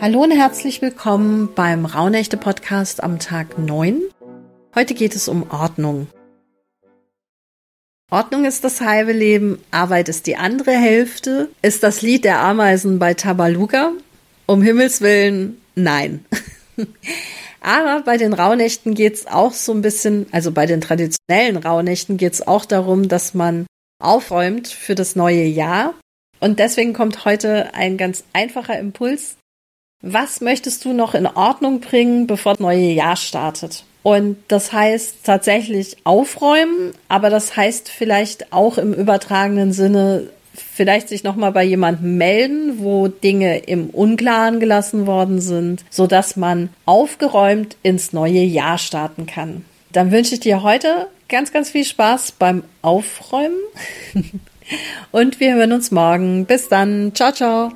Hallo und herzlich willkommen beim Rauhnächte Podcast am Tag 9. Heute geht es um Ordnung. Ordnung ist das halbe Leben, Arbeit ist die andere Hälfte, ist das Lied der Ameisen bei Tabaluga. Um Himmels Willen, nein. Aber bei den Rauhnächten geht es auch so ein bisschen, also bei den traditionellen Rauhnächten geht es auch darum, dass man aufräumt für das neue Jahr. Und deswegen kommt heute ein ganz einfacher Impuls, was möchtest du noch in Ordnung bringen, bevor das neue Jahr startet? Und das heißt tatsächlich aufräumen, aber das heißt vielleicht auch im übertragenen Sinne vielleicht sich nochmal bei jemandem melden, wo Dinge im Unklaren gelassen worden sind, so dass man aufgeräumt ins neue Jahr starten kann. Dann wünsche ich dir heute ganz, ganz viel Spaß beim Aufräumen und wir hören uns morgen. Bis dann. Ciao, ciao.